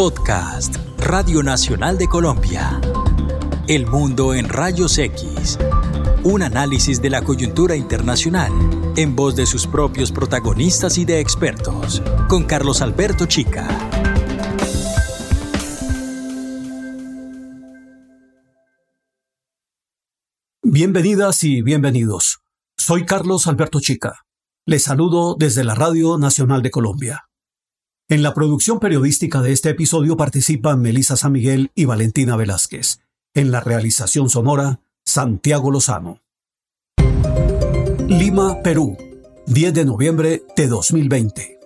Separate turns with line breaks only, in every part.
Podcast, Radio Nacional de Colombia. El mundo en rayos X. Un análisis de la coyuntura internacional en voz de sus propios protagonistas y de expertos, con Carlos Alberto Chica.
Bienvenidas y bienvenidos. Soy Carlos Alberto Chica. Les saludo desde la Radio Nacional de Colombia. En la producción periodística de este episodio participan Melisa San Miguel y Valentina Velázquez. En la realización sonora, Santiago Lozano. Lima, Perú, 10 de noviembre de 2020.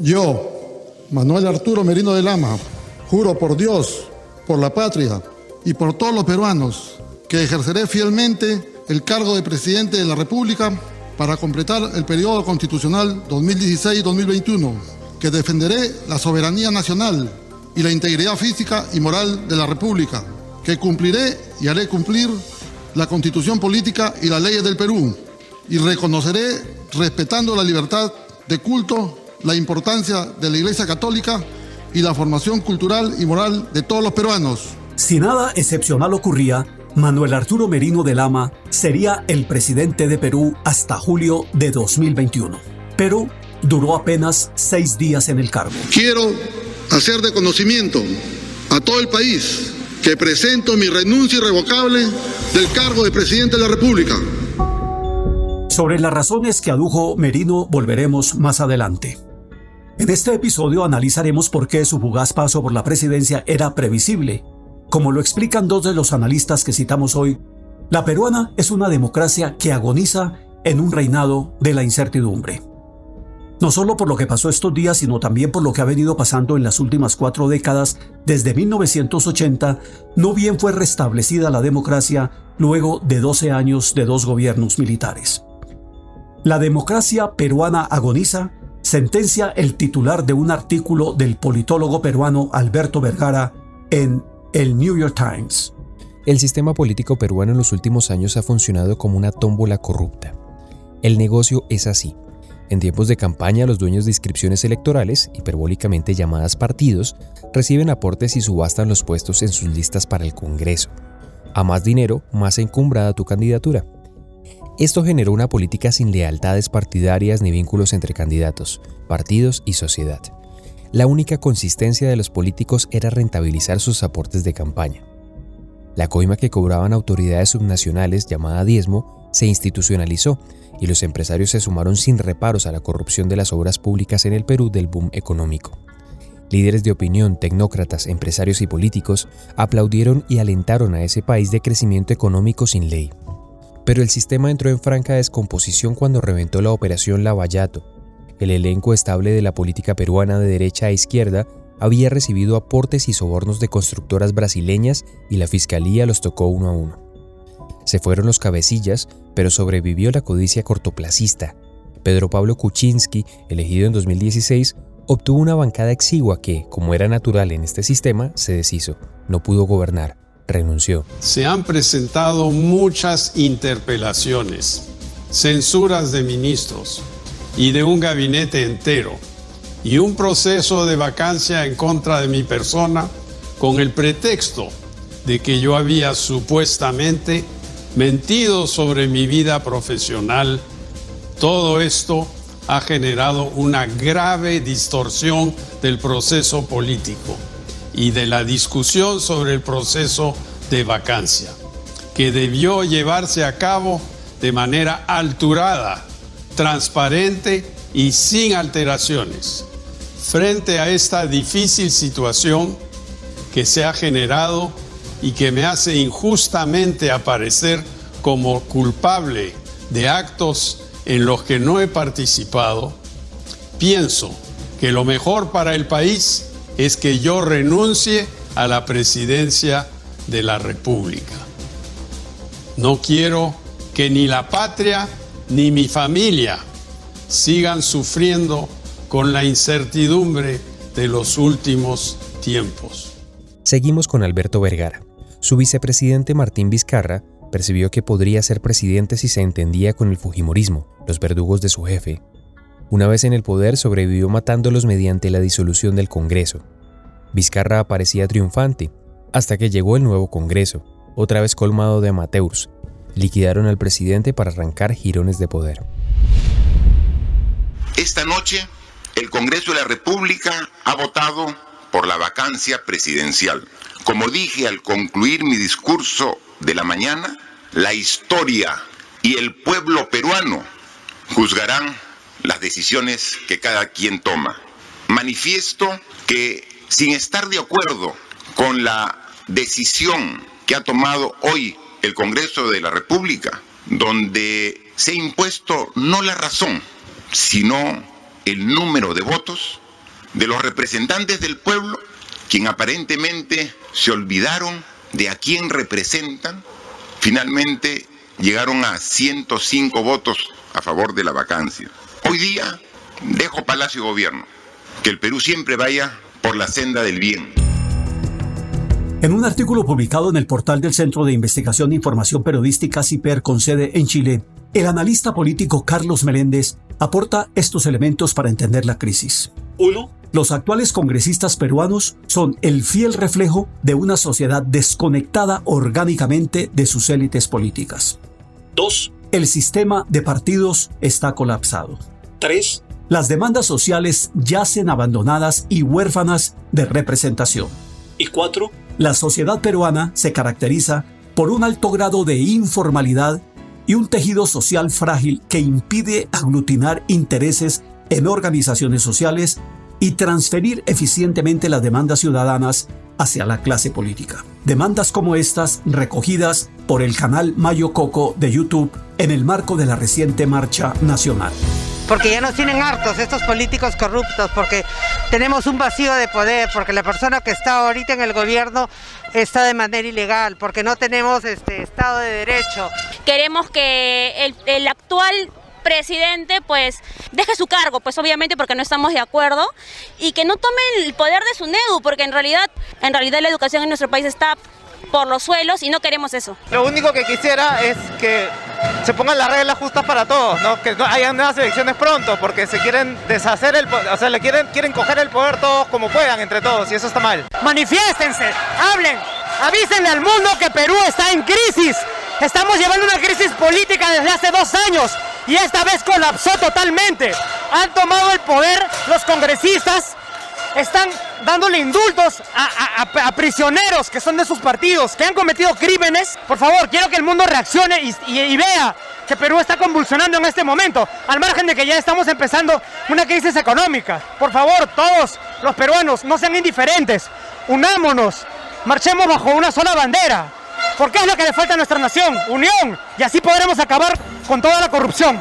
Yo, Manuel Arturo Merino de Lama, juro por Dios, por la patria y por todos los peruanos que ejerceré fielmente el cargo de presidente de la República para completar el periodo constitucional 2016-2021 que defenderé la soberanía nacional y la integridad física y moral de la República, que cumpliré y haré cumplir la constitución política y las leyes del Perú, y reconoceré, respetando la libertad de culto, la importancia de la Iglesia Católica y la formación cultural y moral de todos los peruanos.
Si nada excepcional ocurría, Manuel Arturo Merino de Lama sería el presidente de Perú hasta julio de 2021. Perú duró apenas seis días en el cargo.
Quiero hacer de conocimiento a todo el país que presento mi renuncia irrevocable del cargo de presidente de la República.
Sobre las razones que adujo Merino volveremos más adelante. En este episodio analizaremos por qué su fugaz paso por la presidencia era previsible. Como lo explican dos de los analistas que citamos hoy, la peruana es una democracia que agoniza en un reinado de la incertidumbre no solo por lo que pasó estos días, sino también por lo que ha venido pasando en las últimas cuatro décadas, desde 1980, no bien fue restablecida la democracia luego de 12 años de dos gobiernos militares. La democracia peruana agoniza, sentencia el titular de un artículo del politólogo peruano Alberto Vergara en el New York Times.
El sistema político peruano en los últimos años ha funcionado como una tómbola corrupta. El negocio es así. En tiempos de campaña, los dueños de inscripciones electorales, hiperbólicamente llamadas partidos, reciben aportes y subastan los puestos en sus listas para el Congreso. A más dinero, más encumbrada tu candidatura. Esto generó una política sin lealtades partidarias ni vínculos entre candidatos, partidos y sociedad. La única consistencia de los políticos era rentabilizar sus aportes de campaña. La coima que cobraban autoridades subnacionales, llamada diezmo, se institucionalizó y los empresarios se sumaron sin reparos a la corrupción de las obras públicas en el Perú del boom económico. Líderes de opinión, tecnócratas, empresarios y políticos aplaudieron y alentaron a ese país de crecimiento económico sin ley. Pero el sistema entró en franca descomposición cuando reventó la operación Lavallato. El elenco estable de la política peruana de derecha a izquierda había recibido aportes y sobornos de constructoras brasileñas y la fiscalía los tocó uno a uno. Se fueron los cabecillas, pero sobrevivió la codicia cortoplacista. Pedro Pablo Kuczynski, elegido en 2016, obtuvo una bancada exigua que, como era natural en este sistema, se deshizo. No pudo gobernar. Renunció.
Se han presentado muchas interpelaciones, censuras de ministros y de un gabinete entero, y un proceso de vacancia en contra de mi persona con el pretexto de que yo había supuestamente mentido sobre mi vida profesional, todo esto ha generado una grave distorsión del proceso político y de la discusión sobre el proceso de vacancia, que debió llevarse a cabo de manera alturada, transparente y sin alteraciones. Frente a esta difícil situación que se ha generado, y que me hace injustamente aparecer como culpable de actos en los que no he participado, pienso que lo mejor para el país es que yo renuncie a la presidencia de la República. No quiero que ni la patria ni mi familia sigan sufriendo con la incertidumbre de los últimos tiempos.
Seguimos con Alberto Vergara. Su vicepresidente Martín Vizcarra percibió que podría ser presidente si se entendía con el Fujimorismo, los verdugos de su jefe. Una vez en el poder sobrevivió matándolos mediante la disolución del Congreso. Vizcarra aparecía triunfante, hasta que llegó el nuevo Congreso, otra vez colmado de amateurs. Liquidaron al presidente para arrancar girones de poder.
Esta noche, el Congreso de la República ha votado por la vacancia presidencial. Como dije al concluir mi discurso de la mañana, la historia y el pueblo peruano juzgarán las decisiones que cada quien toma. Manifiesto que sin estar de acuerdo con la decisión que ha tomado hoy el Congreso de la República, donde se ha impuesto no la razón, sino el número de votos de los representantes del pueblo, quien aparentemente se olvidaron de a quién representan, finalmente llegaron a 105 votos a favor de la vacancia. Hoy día dejo Palacio Gobierno, que el Perú siempre vaya por la senda del bien.
En un artículo publicado en el portal del Centro de Investigación e Información Periodística CIPER con sede en Chile, el analista político Carlos Meléndez aporta estos elementos para entender la crisis. 1. Los actuales congresistas peruanos son el fiel reflejo de una sociedad desconectada orgánicamente de sus élites políticas. 2. El sistema de partidos está colapsado. 3. Las demandas sociales yacen abandonadas y huérfanas de representación. Y 4. La sociedad peruana se caracteriza por un alto grado de informalidad y un tejido social frágil que impide aglutinar intereses en organizaciones sociales y transferir eficientemente las demandas ciudadanas hacia la clase política. Demandas como estas recogidas por el canal Mayo Coco de YouTube en el marco de la reciente marcha nacional.
Porque ya nos tienen hartos estos políticos corruptos, porque tenemos un vacío de poder, porque la persona que está ahorita en el gobierno está de manera ilegal, porque no tenemos este Estado de Derecho.
Queremos que el, el actual presidente pues deje su cargo, pues obviamente porque no estamos de acuerdo y que no tome el poder de su NEDU, porque en realidad, en realidad la educación en nuestro país está por los suelos y no queremos eso.
Lo único que quisiera es que se pongan las reglas justas para todos, ¿no? que no hayan nuevas elecciones pronto, porque se quieren deshacer el o sea, le quieren, quieren coger el poder todos como puedan entre todos y eso está mal.
Manifiéstense, hablen, avísenle al mundo que Perú está en crisis. Estamos llevando una crisis política desde hace dos años y esta vez colapsó totalmente. Han tomado el poder los congresistas, están dándole indultos a, prisioneros que son de sus partidos, que han cometido crímenes. Por favor, quiero que el mundo reaccione y, vea que Perú está convulsionando en este momento, al margen de que ya estamos empezando una crisis económica. Por favor, todos los peruanos, no sean indiferentes, unámonos, marchemos bajo una sola bandera. Porque es lo que le falta a nuestra nación, unión, y así podremos acabar con toda la corrupción.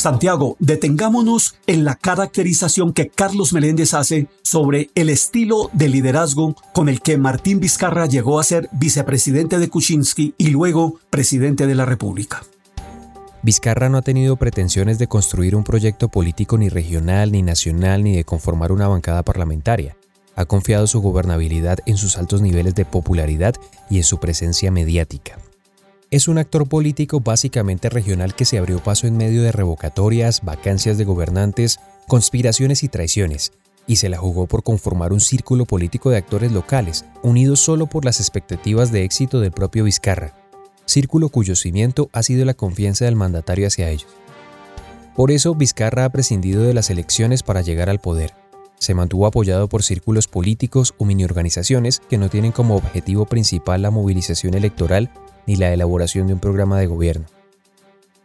Santiago, detengámonos en la caracterización que Carlos Meléndez hace sobre el estilo de liderazgo con el que Martín Vizcarra llegó a ser vicepresidente de Kuczynski y luego presidente de la República.
Vizcarra no ha tenido pretensiones de construir un proyecto político ni regional, ni nacional, ni de conformar una bancada parlamentaria. Ha confiado su gobernabilidad en sus altos niveles de popularidad y en su presencia mediática. Es un actor político básicamente regional que se abrió paso en medio de revocatorias, vacancias de gobernantes, conspiraciones y traiciones, y se la jugó por conformar un círculo político de actores locales, unidos solo por las expectativas de éxito del propio Vizcarra, círculo cuyo cimiento ha sido la confianza del mandatario hacia ellos. Por eso Vizcarra ha prescindido de las elecciones para llegar al poder. Se mantuvo apoyado por círculos políticos o mini organizaciones que no tienen como objetivo principal la movilización electoral ni la elaboración de un programa de gobierno.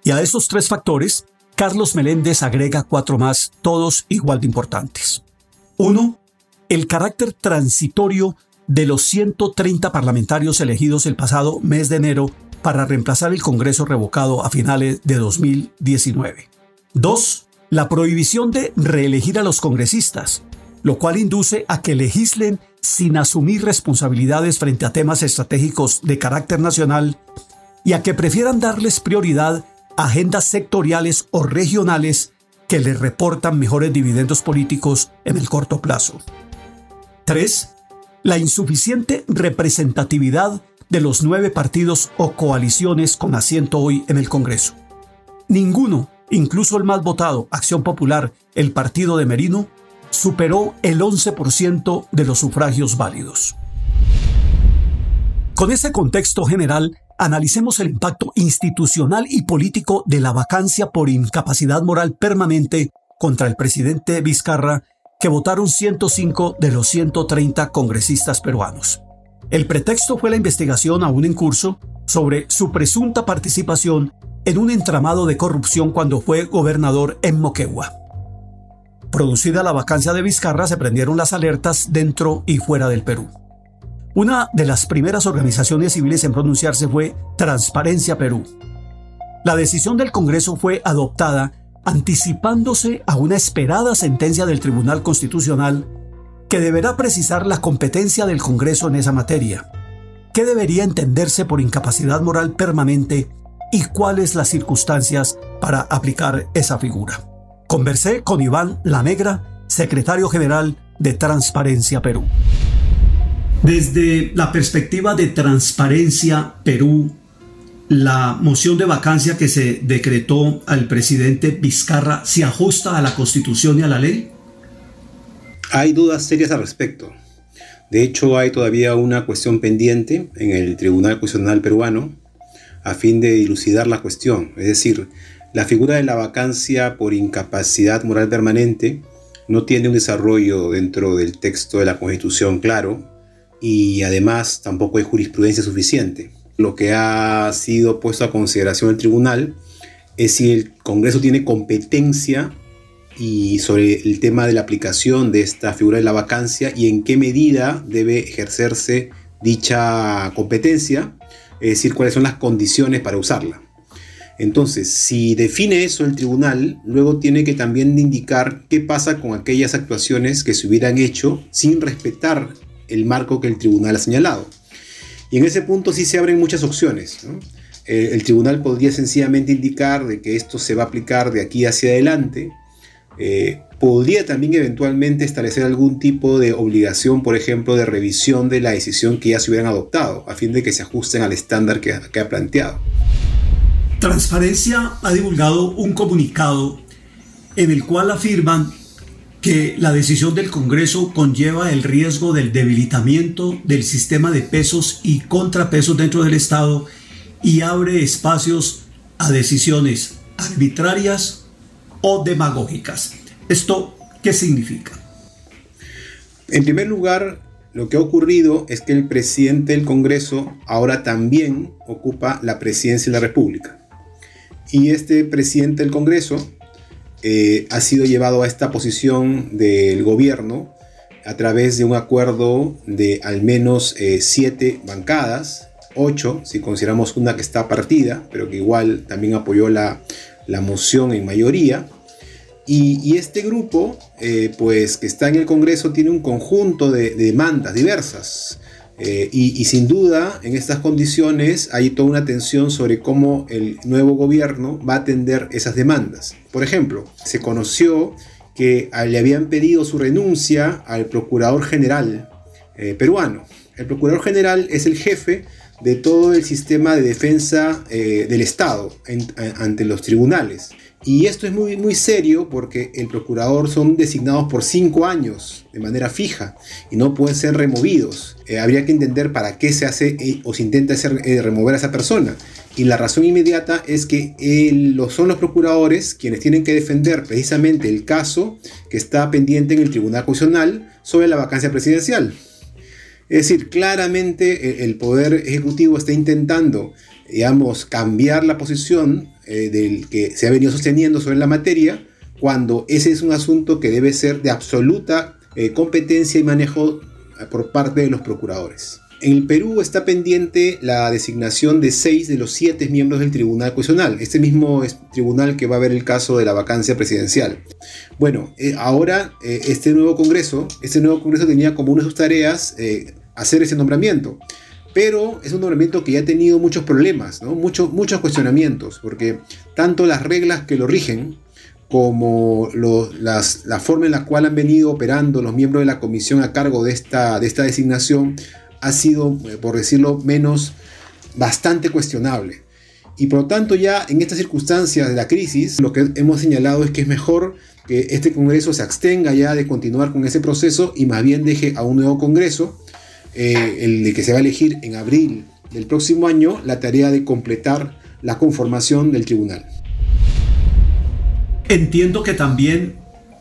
Y a estos tres factores, Carlos Meléndez agrega cuatro más, todos igual de importantes. Uno, el carácter transitorio de los 130 parlamentarios elegidos el pasado mes de enero para reemplazar el Congreso revocado a finales de 2019. Dos, la prohibición de reelegir a los congresistas, lo cual induce a que legislen sin asumir responsabilidades frente a temas estratégicos de carácter nacional y a que prefieran darles prioridad a agendas sectoriales o regionales que les reportan mejores dividendos políticos en el corto plazo. 3. La insuficiente representatividad de los nueve partidos o coaliciones con asiento hoy en el Congreso. Ninguno, incluso el más votado, Acción Popular, el partido de Merino, superó el 11% de los sufragios válidos. Con ese contexto general, analicemos el impacto institucional y político de la vacancia por incapacidad moral permanente contra el presidente Vizcarra, que votaron 105 de los 130 congresistas peruanos. El pretexto fue la investigación aún en curso sobre su presunta participación en un entramado de corrupción cuando fue gobernador en Moquegua. Producida la vacancia de Vizcarra, se prendieron las alertas dentro y fuera del Perú. Una de las primeras organizaciones civiles en pronunciarse fue Transparencia Perú. La decisión del Congreso fue adoptada anticipándose a una esperada sentencia del Tribunal Constitucional que deberá precisar la competencia del Congreso en esa materia, qué debería entenderse por incapacidad moral permanente y cuáles las circunstancias para aplicar esa figura. Conversé con Iván La Negra, secretario general de Transparencia Perú. Desde la perspectiva de Transparencia Perú, la moción de vacancia que se decretó al presidente Vizcarra se ajusta a la Constitución y a la ley?
Hay dudas serias al respecto. De hecho, hay todavía una cuestión pendiente en el Tribunal Constitucional peruano a fin de dilucidar la cuestión. Es decir, la figura de la vacancia por incapacidad moral permanente no tiene un desarrollo dentro del texto de la Constitución claro y además tampoco hay jurisprudencia suficiente. Lo que ha sido puesto a consideración el tribunal es si el Congreso tiene competencia y sobre el tema de la aplicación de esta figura de la vacancia y en qué medida debe ejercerse dicha competencia, es decir, cuáles son las condiciones para usarla. Entonces, si define eso el tribunal, luego tiene que también indicar qué pasa con aquellas actuaciones que se hubieran hecho sin respetar el marco que el tribunal ha señalado. Y en ese punto sí se abren muchas opciones. Eh, el tribunal podría sencillamente indicar de que esto se va a aplicar de aquí hacia adelante, eh, podría también eventualmente establecer algún tipo de obligación, por ejemplo, de revisión de la decisión que ya se hubieran adoptado, a fin de que se ajusten al estándar que, ha planteado.
Transparencia ha divulgado un comunicado en el cual afirman que la decisión del Congreso conlleva el riesgo del debilitamiento del sistema de pesos y contrapesos dentro del Estado y abre espacios a decisiones arbitrarias o demagógicas. ¿Esto qué significa?
En primer lugar, lo que ha ocurrido es que el presidente del Congreso ahora también ocupa la presidencia de la República. Y este presidente del Congreso eh, ha sido llevado a esta posición del gobierno a través de un acuerdo de al menos eh, siete bancadas, ocho si consideramos una que está partida, pero que igual también apoyó la, la moción en mayoría. Y, este grupo, eh, pues que está en el Congreso, tiene un conjunto de, demandas diversas. Eh, y, sin duda, en estas condiciones hay toda una tensión sobre cómo el nuevo gobierno va a atender esas demandas. Por ejemplo, se conoció que le habían pedido su renuncia al Procurador General eh, peruano. El Procurador General es el jefe de todo el sistema de defensa del Estado ante los tribunales. Y esto es muy, muy serio porque el procurador son designados por cinco años de manera fija y no pueden ser removidos. Eh, habría que entender para qué se hace eh, o se intenta hacer, eh, remover a esa persona. Y la razón inmediata es que son los procuradores quienes tienen que defender precisamente el caso que está pendiente en el Tribunal Constitucional sobre la vacancia presidencial. Es decir, claramente el Poder Ejecutivo está intentando, digamos, cambiar la posición eh, del que se ha venido sosteniendo sobre la materia, cuando ese es un asunto que debe ser de absoluta eh, competencia y manejo eh, por parte de los procuradores. En el Perú está pendiente la designación de seis de los siete miembros del Tribunal Constitucional, este mismo tribunal que va a ver el caso de la vacancia presidencial. Bueno, ahora este nuevo Congreso, este nuevo Congreso tenía como una de sus tareas hacer ese nombramiento pero es un nombramiento que ya ha tenido muchos problemas, muchos, muchos cuestionamientos, porque tanto las reglas que lo rigen como la forma en la cual han venido operando los miembros de la comisión a cargo de esta, de esta designación ha sido, eh, por decirlo menos, bastante cuestionable. Y por lo tanto ya en estas circunstancias de la crisis, lo que hemos señalado es que es mejor que este Congreso se abstenga ya de continuar con ese proceso y más bien deje a un nuevo Congreso, eh, el que se va a elegir en abril del próximo año, la tarea de completar la conformación del tribunal.
Entiendo que también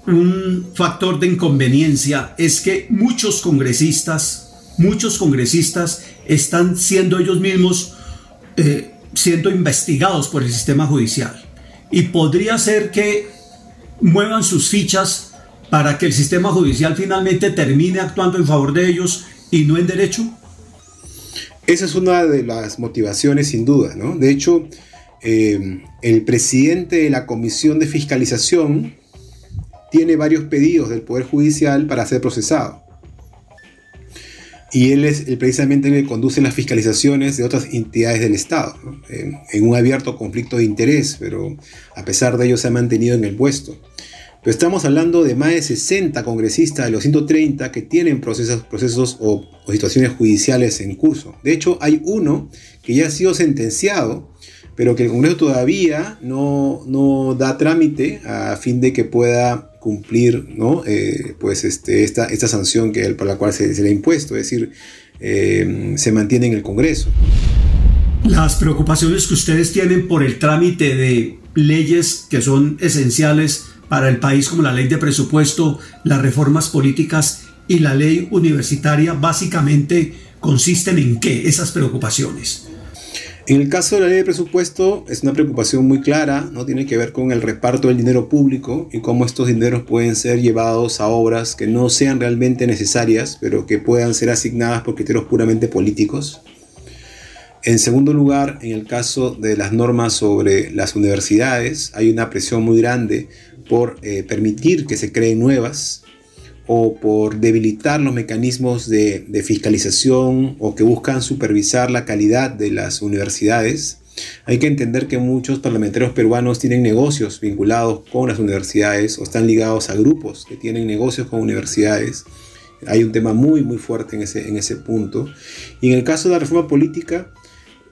un factor de inconveniencia es que muchos congresistas, muchos congresistas están siendo ellos mismos eh, siendo investigados por el sistema judicial. Y podría ser que muevan sus fichas para que el sistema judicial finalmente termine actuando en favor de ellos y no en derecho.
Esa es una de las motivaciones sin duda, ¿no? De hecho, eh, el presidente de la Comisión de Fiscalización tiene varios pedidos del Poder Judicial para ser procesado. Y él es precisamente el que conduce las fiscalizaciones de otras entidades del Estado, en, un abierto conflicto de interés, pero a pesar de ello se ha mantenido en el puesto. Pero estamos hablando de más de 60 congresistas de los 130 que tienen procesos, procesos o, situaciones judiciales en curso. De hecho, hay uno que ya ha sido sentenciado pero que el Congreso todavía no, no da trámite a fin de que pueda cumplir ¿no? Eh, pues este, esta, esta sanción que, por la cual se, le ha impuesto, es decir, eh, se mantiene en el Congreso.
Las preocupaciones que ustedes tienen por el trámite de leyes que son esenciales para el país, como la ley de presupuesto, las reformas políticas y la ley universitaria, básicamente consisten en qué esas preocupaciones.
En el caso de la ley de presupuesto es una preocupación muy clara, ¿no? tiene que ver con el reparto del dinero público y cómo estos dineros pueden ser llevados a obras que no sean realmente necesarias, pero que puedan ser asignadas por criterios puramente políticos. En segundo lugar, en el caso de las normas sobre las universidades, hay una presión muy grande por eh, permitir que se creen nuevas, o por debilitar los mecanismos de, fiscalización o que buscan supervisar la calidad de las universidades. Hay que entender que muchos parlamentarios peruanos tienen negocios vinculados con las universidades o están ligados a grupos que tienen negocios con universidades. Hay un tema muy muy fuerte en ese, en ese punto. Y en el caso de la reforma política,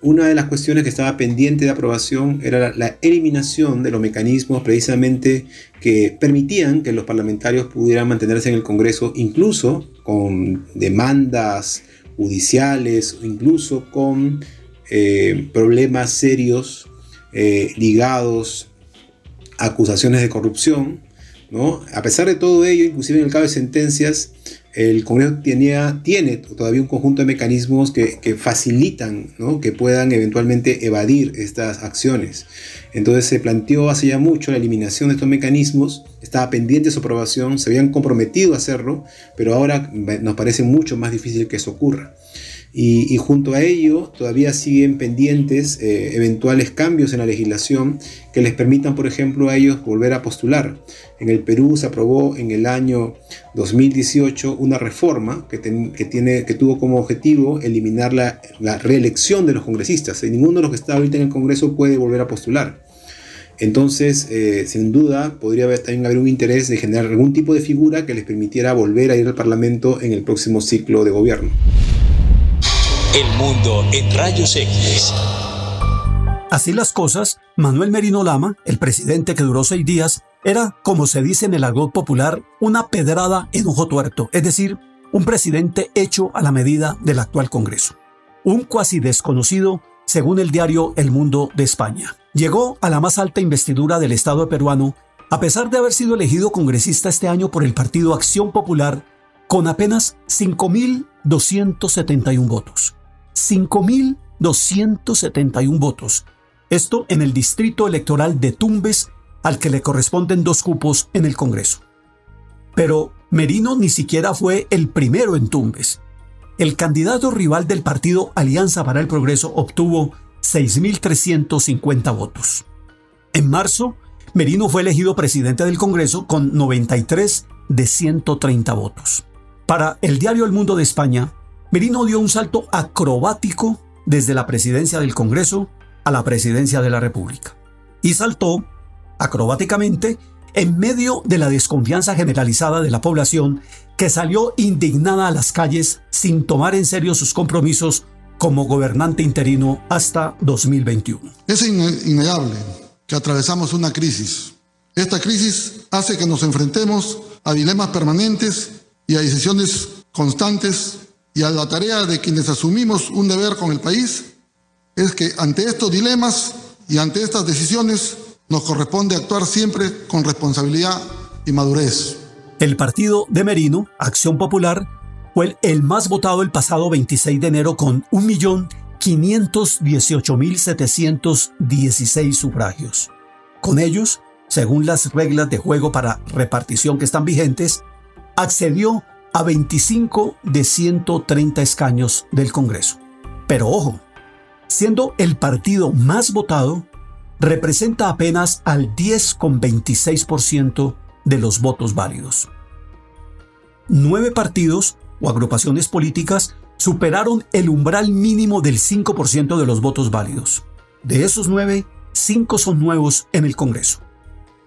una de las cuestiones que estaba pendiente de aprobación era la, eliminación de los mecanismos precisamente que permitían que los parlamentarios pudieran mantenerse en el Congreso, incluso con demandas judiciales, incluso con eh, problemas serios eh, ligados a acusaciones de corrupción. ¿no? A pesar de todo ello, inclusive en el caso de sentencias, el Congreso tenía, tiene todavía un conjunto de mecanismos que, facilitan que puedan eventualmente evadir estas acciones. Entonces se planteó hace ya mucho la eliminación de estos mecanismos, estaba pendiente su aprobación, se habían comprometido a hacerlo, pero ahora nos parece mucho más difícil que eso ocurra. Y, junto a ello todavía siguen pendientes eh, eventuales cambios en la legislación que les permitan, por ejemplo, a ellos volver a postular. En el Perú se aprobó en el año 2018 una reforma que, tiene, que tuvo como objetivo eliminar la, reelección de los congresistas. Y ninguno de los que está ahorita en el Congreso puede volver a postular. Entonces, eh, sin duda, podría haber, también haber un interés de generar algún tipo de figura que les permitiera volver a ir al Parlamento en el próximo ciclo de gobierno.
El mundo en rayos X.
Así las cosas, Manuel Merino Lama, el presidente que duró seis días, era, como se dice en el argot popular, una pedrada en ojo tuerto, es decir, un presidente hecho a la medida del actual Congreso. Un cuasi desconocido, según el diario El Mundo de España. Llegó a la más alta investidura del Estado peruano, a pesar de haber sido elegido congresista este año por el Partido Acción Popular, con apenas 5.271 votos. 5.271 votos. Esto en el distrito electoral de Tumbes, al que le corresponden dos cupos en el Congreso. Pero Merino ni siquiera fue el primero en Tumbes. El candidato rival del partido Alianza para el Progreso obtuvo 6.350 votos. En marzo, Merino fue elegido presidente del Congreso con 93 de 130 votos. Para el diario El Mundo de España, Merino dio un salto acrobático desde la presidencia del Congreso a la presidencia de la República. Y saltó, acrobáticamente, en medio de la desconfianza generalizada de la población que salió indignada a las calles sin tomar en serio sus compromisos como gobernante interino hasta 2021.
Es innegable que atravesamos una crisis Esta crisis hace que nos enfrentemos a dilemas permanentes y a decisiones constantes y a la tarea de quienes asumimos un deber con el país es que ante estos dilemas y ante estas decisiones nos corresponde actuar siempre con responsabilidad y madurez.
El partido de Merino, Acción Popular, fue el más votado el pasado 26 de enero con 1.518.716 sufragios. Con ellos, según las reglas de juego para repartición que están vigentes, accedió a 25 de 130 escaños del Congreso. Pero ojo, siendo el partido más votado, representa apenas al 10,26% de los votos válidos. Nueve partidos o agrupaciones políticas superaron el umbral mínimo del 5% de los votos válidos. De esos nueve, cinco son nuevos en el Congreso.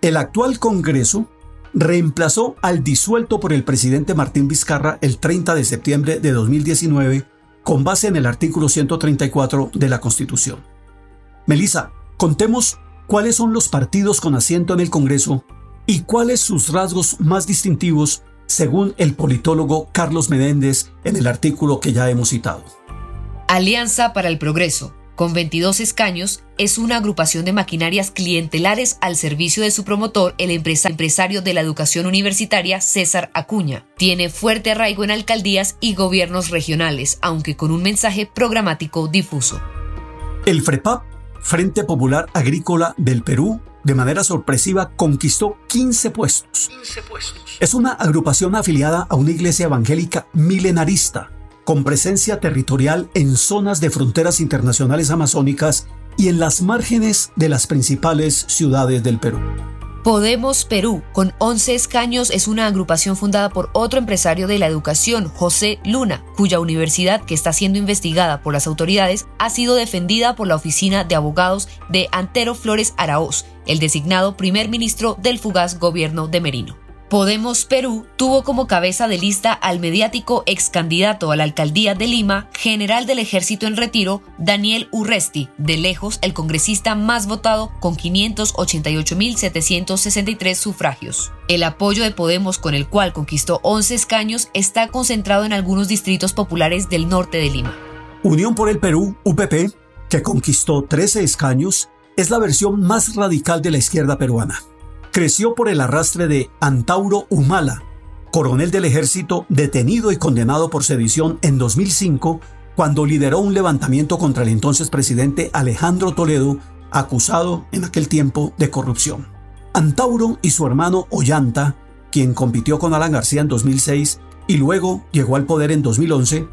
El actual Congreso reemplazó al disuelto por el presidente Martín Vizcarra el 30 de septiembre de 2019 con base en el artículo 134 de la Constitución. Melissa, contemos cuáles son los partidos con asiento en el Congreso y cuáles sus rasgos más distintivos según el politólogo Carlos Menéndez en el artículo que ya hemos citado.
Alianza para el Progreso, con 22 escaños, es una agrupación de maquinarias clientelares al servicio de su promotor, el empresario de la educación universitaria César Acuña. Tiene fuerte arraigo en alcaldías y gobiernos regionales, aunque con un mensaje programático difuso.
El FREPAP, Frente Popular Agrícola del Perú, de manera sorpresiva conquistó 15 puestos. 15 puestos. Es una agrupación afiliada a una iglesia evangélica milenarista, con presencia territorial en zonas de fronteras internacionales amazónicas y en las márgenes de las principales ciudades del Perú.
Podemos Perú, con 11 escaños, es una agrupación fundada por otro empresario de la educación, José Luna, cuya universidad, que está siendo investigada por las autoridades, ha sido defendida por la oficina de abogados de Antero Flores Araoz, el designado primer ministro del fugaz gobierno de Merino. Podemos Perú tuvo como cabeza de lista al mediático ex candidato a la alcaldía de Lima, general del ejército en retiro, Daniel Urresti, de lejos el congresista más votado con 588.763 sufragios. El apoyo de Podemos con el cual conquistó 11 escaños está concentrado en algunos distritos populares del norte de Lima.
Unión por el Perú, UPP, que conquistó 13 escaños, es la versión más radical de la izquierda peruana creció por el arrastre de Antauro Humala, coronel del ejército detenido y condenado por sedición en 2005 cuando lideró un levantamiento contra el entonces presidente Alejandro Toledo, acusado en aquel tiempo de corrupción. Antauro y su hermano Ollanta, quien compitió con Alan García en 2006 y luego llegó al poder en 2011,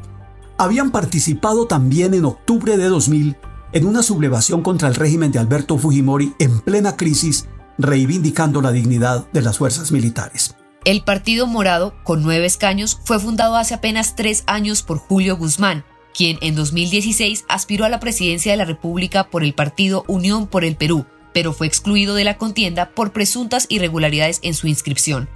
habían participado también en octubre de 2000 en una sublevación contra el régimen de Alberto Fujimori en plena crisis reivindicando la dignidad de las fuerzas militares.
El Partido Morado, con nueve escaños, fue fundado hace apenas tres años por Julio Guzmán, quien en 2016 aspiró a la presidencia de la República por el partido Unión por el Perú, pero fue excluido de la contienda por presuntas irregularidades en su inscripción.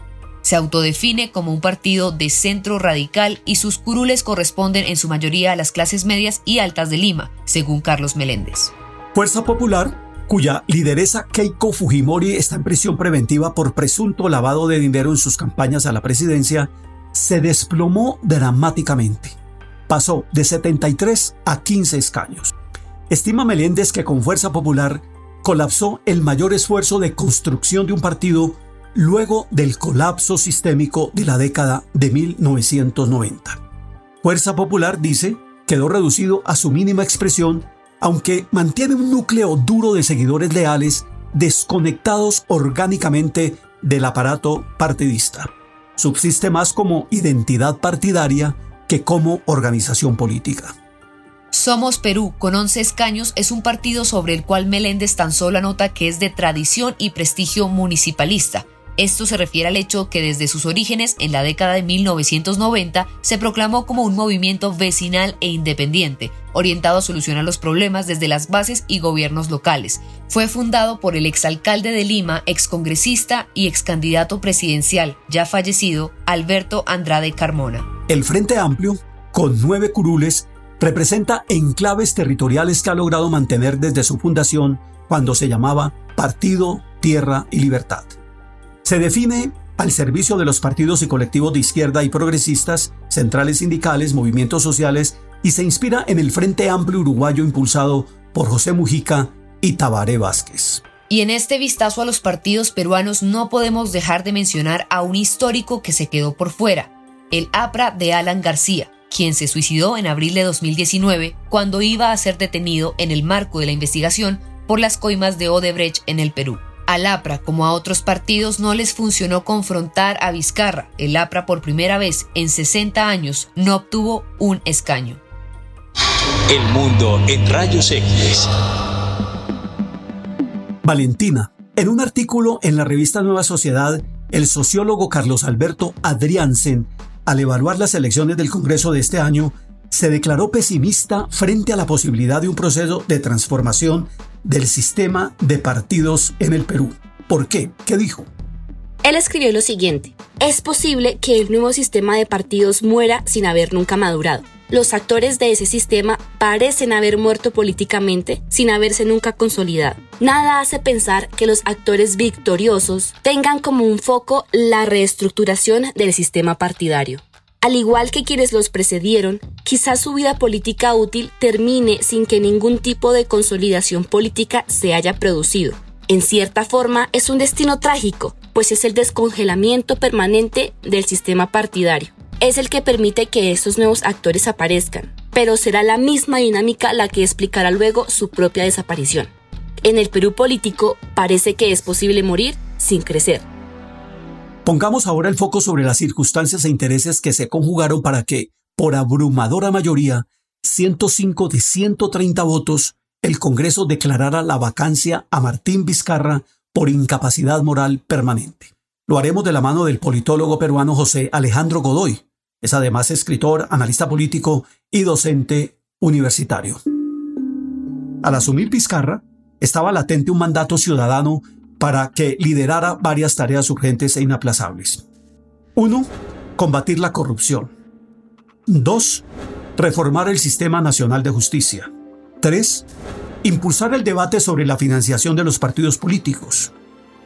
Se autodefine como un partido de centro radical y sus curules corresponden en su mayoría a las clases medias y altas de Lima, según Carlos Meléndez.
Fuerza Popular cuya lideresa Keiko Fujimori está en prisión preventiva por presunto lavado de dinero en sus campañas a la presidencia, se desplomó dramáticamente. Pasó de 73 a 15 escaños. Estima Meléndez que con Fuerza Popular colapsó el mayor esfuerzo de construcción de un partido luego del colapso sistémico de la década de 1990. Fuerza Popular, dice, quedó reducido a su mínima expresión aunque mantiene un núcleo duro de seguidores leales desconectados orgánicamente del aparato partidista. Subsiste más como identidad partidaria que como organización política.
Somos Perú, con 11 escaños, es un partido sobre el cual Meléndez tan solo anota que es de tradición y prestigio municipalista, esto se refiere al hecho que desde sus orígenes, en la década de 1990, se proclamó como un movimiento vecinal e independiente, orientado a solucionar los problemas desde las bases y gobiernos locales. Fue fundado por el exalcalde de Lima, excongresista y excandidato presidencial, ya fallecido, Alberto Andrade Carmona.
El Frente Amplio, con nueve curules, representa enclaves territoriales que ha logrado mantener desde su fundación cuando se llamaba Partido, Tierra y Libertad. Se define al servicio de los partidos y colectivos de izquierda y progresistas, centrales sindicales, movimientos sociales y se inspira en el Frente Amplio Uruguayo impulsado por José Mujica y Tabaré Vázquez.
Y en este vistazo a los partidos peruanos no podemos dejar de mencionar a un histórico que se quedó por fuera, el APRA de Alan García, quien se suicidó en abril de 2019 cuando iba a ser detenido en el marco de la investigación por las coimas de Odebrecht en el Perú. Al APRA, como a otros partidos, no les funcionó confrontar a Vizcarra. El APRA por primera vez en 60 años no obtuvo un escaño.
El mundo en rayos X.
Valentina. En un artículo en la revista Nueva Sociedad, el sociólogo Carlos Alberto Adriansen, al evaluar las elecciones del Congreso de este año, se declaró pesimista frente a la posibilidad de un proceso de transformación del sistema de partidos en el Perú. ¿Por qué? ¿Qué dijo?
Él escribió lo siguiente, es posible que el nuevo sistema de partidos muera sin haber nunca madurado. Los actores de ese sistema parecen haber muerto políticamente sin haberse nunca consolidado. Nada hace pensar que los actores victoriosos tengan como un foco la reestructuración del sistema partidario. Al igual que quienes los precedieron, quizás su vida política útil termine sin que ningún tipo de consolidación política se haya producido. En cierta forma es un destino trágico, pues es el descongelamiento permanente del sistema partidario es el que permite que estos nuevos actores aparezcan, pero será la misma dinámica la que explicará luego su propia desaparición. En el Perú político parece que es posible morir sin crecer.
Pongamos ahora el foco sobre las circunstancias e intereses que se conjugaron para que, por abrumadora mayoría, 105 de 130 votos, el Congreso declarara la vacancia a Martín Vizcarra por incapacidad moral permanente. Lo haremos de la mano del politólogo peruano José Alejandro Godoy, es además escritor, analista político y docente universitario. Al asumir Pizcarra, estaba latente un mandato ciudadano para que liderara varias tareas urgentes e inaplazables. 1. Combatir la corrupción. 2. Reformar el Sistema Nacional de Justicia. 3. Impulsar el debate sobre la financiación de los partidos políticos.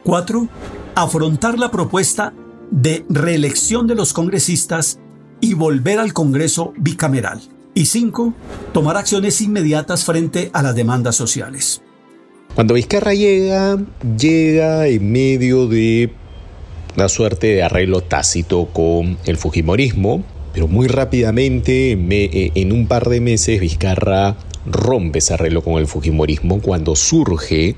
4. Afrontar la propuesta de reelección de los congresistas y volver al Congreso bicameral. Y cinco, tomar acciones inmediatas frente a las demandas sociales.
Cuando Vizcarra llega, llega en medio de una suerte de arreglo tácito con el Fujimorismo, pero muy rápidamente, eh, en un par de meses, Vizcarra rompe ese arreglo con el Fujimorismo cuando surge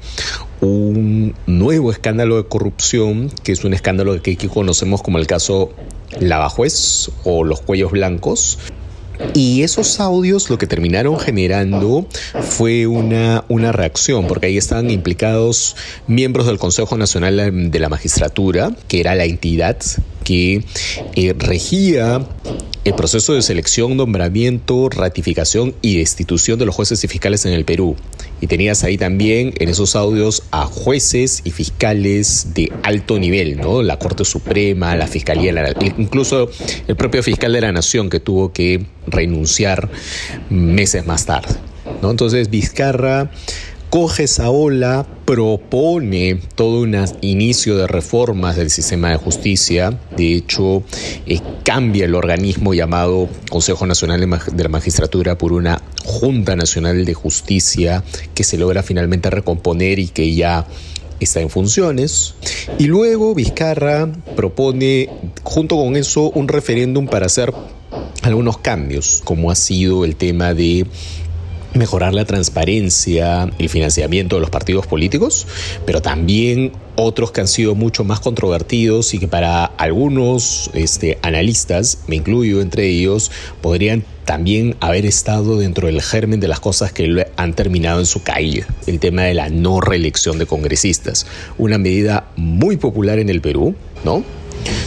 un nuevo escándalo de corrupción, que es un escándalo que conocemos como el caso Lavajuez o los cuellos blancos. Y esos audios lo que terminaron generando fue una, una reacción, porque ahí estaban implicados miembros del Consejo Nacional de la Magistratura, que era la entidad que eh, regía el proceso de selección, nombramiento, ratificación y destitución de los jueces y fiscales en el Perú. Y tenías ahí también en esos audios a jueces y fiscales de alto nivel, ¿no? La Corte Suprema, la Fiscalía, incluso el propio fiscal de la Nación que tuvo que renunciar meses más tarde. ¿no? Entonces Vizcarra coge esa ola, propone todo un inicio de reformas del sistema de justicia, de hecho eh, cambia el organismo llamado Consejo Nacional de la Magistratura por una Junta Nacional de Justicia que se logra finalmente recomponer y que ya está en funciones. Y luego Vizcarra propone, junto con eso, un referéndum para hacer algunos cambios, como ha sido el tema de mejorar la transparencia, el financiamiento de los partidos políticos, pero también otros que han sido mucho más controvertidos y que para algunos este, analistas, me incluyo entre ellos, podrían también haber estado dentro del germen de las cosas que han terminado en su caída. El tema de la no reelección de congresistas, una medida muy popular en el Perú, ¿no?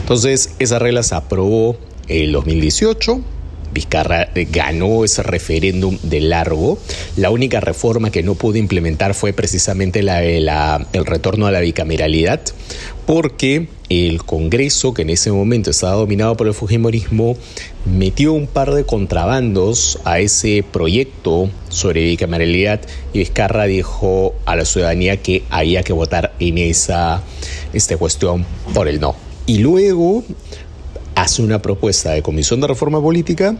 Entonces, esa regla se aprobó en 2018 Vizcarra ganó ese referéndum de largo. La única reforma que no pudo implementar fue precisamente la, el retorno a la bicameralidad, porque el Congreso, que en ese momento estaba dominado por el Fujimorismo, metió un par de contrabandos a ese proyecto sobre bicameralidad y Vizcarra dijo a la ciudadanía que había que votar en esa cuestión por el no. Y luego hace una propuesta de comisión de reforma política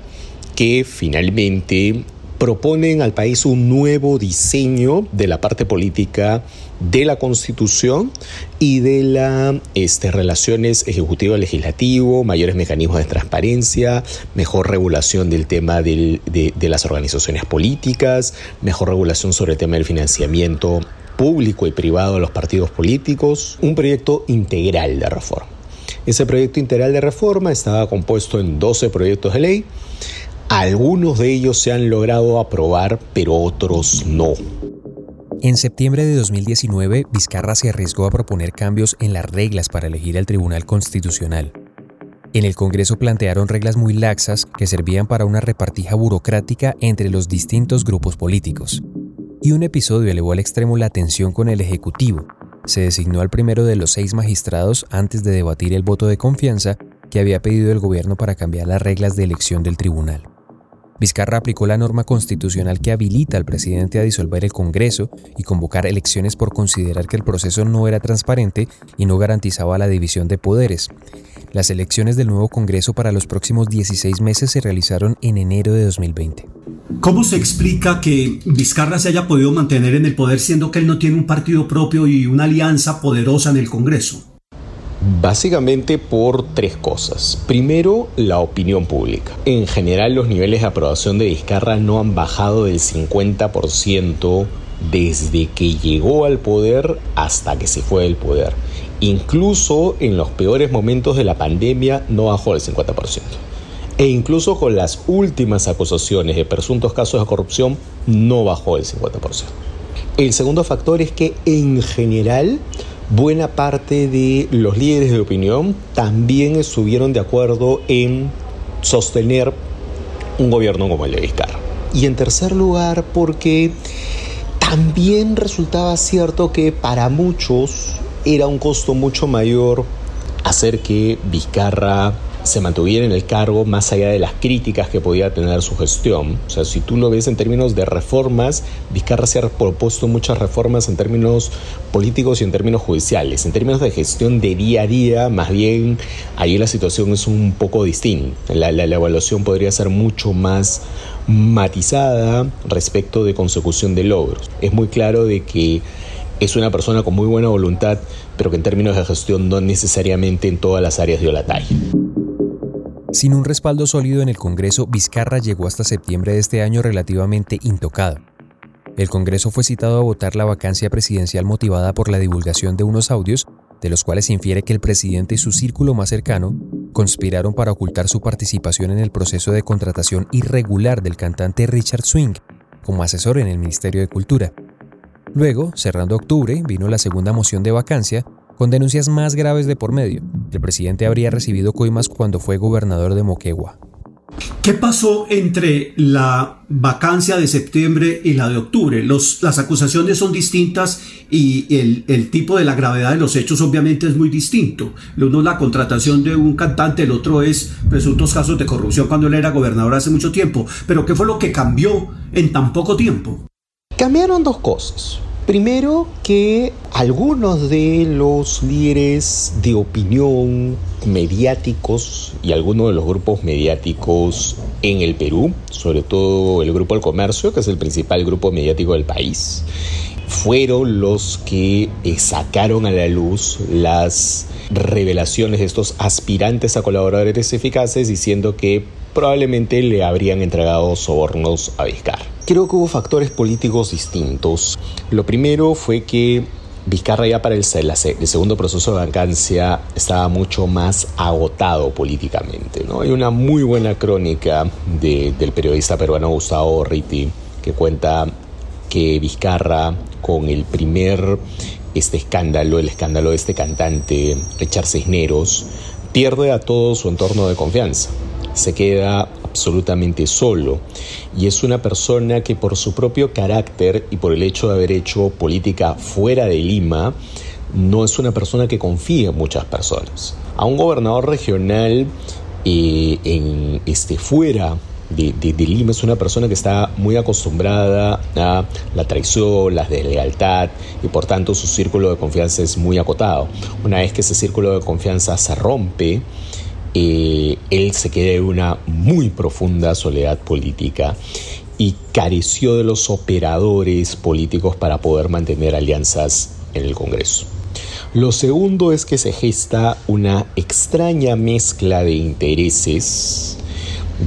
que finalmente proponen al país un nuevo diseño de la parte política de la Constitución y de las este, relaciones ejecutivo-legislativo, mayores mecanismos de transparencia, mejor regulación del tema de, de las organizaciones políticas, mejor regulación sobre el tema del financiamiento público y privado de los partidos políticos, un proyecto integral de reforma. Ese proyecto integral de reforma estaba compuesto en 12 proyectos de ley. Algunos de ellos se han logrado aprobar, pero otros no.
En septiembre de 2019, Vizcarra se arriesgó a proponer cambios en las reglas para elegir al Tribunal Constitucional. En el Congreso plantearon reglas muy laxas que servían para una repartija burocrática entre los distintos grupos políticos. Y un episodio elevó al extremo la tensión con el Ejecutivo. Se designó al primero de los seis magistrados antes de debatir el voto de confianza que había pedido el gobierno para cambiar las reglas de elección del tribunal. Vizcarra aplicó la norma constitucional que habilita al presidente a disolver el Congreso y convocar elecciones por considerar que el proceso no era transparente y no garantizaba la división de poderes. Las elecciones del nuevo Congreso para los próximos 16 meses se realizaron en enero de 2020.
¿Cómo se explica que Vizcarra se haya podido mantener en el poder siendo que él no tiene un partido propio y una alianza poderosa en el Congreso?
Básicamente por tres cosas. Primero, la opinión pública. En general, los niveles de aprobación de Vizcarra no han bajado del 50% desde que llegó al poder hasta que se fue del poder. Incluso en los peores momentos de la pandemia no bajó del 50%. E incluso con las últimas acusaciones de presuntos casos de corrupción no bajó del 50%. El segundo factor es que en general buena parte de los líderes de opinión también estuvieron de acuerdo en sostener un gobierno como el de Vizcarra. Y en tercer lugar, porque también resultaba cierto que para muchos era un costo mucho mayor hacer que Vizcarra se mantuviera en el cargo más allá de las críticas que podía tener su gestión. O sea, si tú lo ves en términos de reformas, Vizcarra se ha propuesto muchas reformas en términos políticos y en términos judiciales. En términos de gestión de día a día, más bien ahí la situación es un poco distinta. La, la, evaluación podría ser mucho más matizada respecto de consecución de logros. Es muy claro de que es una persona con muy buena voluntad, pero que en términos de gestión no necesariamente en todas las áreas dio la talla.
Sin un respaldo sólido en el Congreso, Vizcarra llegó hasta septiembre de este año relativamente intocado. El Congreso fue citado a votar la vacancia presidencial motivada por la divulgación de unos audios, de los cuales se infiere que el presidente y su círculo más cercano conspiraron para ocultar su participación en el proceso de contratación irregular del cantante Richard Swing como asesor en el Ministerio de Cultura. Luego, cerrando octubre, vino la segunda moción de vacancia, con denuncias más graves de por medio. El presidente habría recibido coimas cuando fue gobernador de Moquegua.
¿Qué pasó entre la vacancia de septiembre y la de octubre? las acusaciones son distintas y el, el, tipo de la gravedad de los hechos obviamente es muy distinto. Uno es la contratación de un cantante, el otro es presuntos casos de corrupción cuando él era gobernador hace mucho tiempo. Pero ¿qué fue lo que cambió en tan poco tiempo?
Cambiaron dos cosas. Primero que algunos de los líderes de opinión mediáticos y algunos de los grupos mediáticos en el Perú, sobre todo el Grupo del Comercio, que es el principal grupo mediático del país, fueron los que eh, sacaron a la luz las revelaciones de estos aspirantes a colaboradores eficaces diciendo que probablemente le habrían entregado sobornos a Vizcarra. Creo que hubo factores políticos distintos. Lo primero fue que Vizcarra ya para el, segundo proceso de vacancia estaba mucho más agotado políticamente. ¿no? Hay una muy buena crónica del periodista peruano Gustavo Ritti que cuenta que Vizcarra con el primer este escándalo, el escándalo de este cantante Richard Cisneros, pierde a todo su entorno de confianza. Se queda absolutamente solo y es una persona que por su propio carácter y por el hecho de haber hecho política fuera de Lima, no es una persona que confíe en muchas personas. A un gobernador regional eh, en este fuera de, Lima es una persona que está muy acostumbrada a la traición, la deslealtad y por tanto su círculo de confianza es muy acotado. Una vez que ese círculo de confianza se rompe, eh, él se queda en una muy profunda soledad política y careció de los operadores políticos para poder mantener alianzas en el Congreso. Lo segundo es que se gesta una extraña mezcla de intereses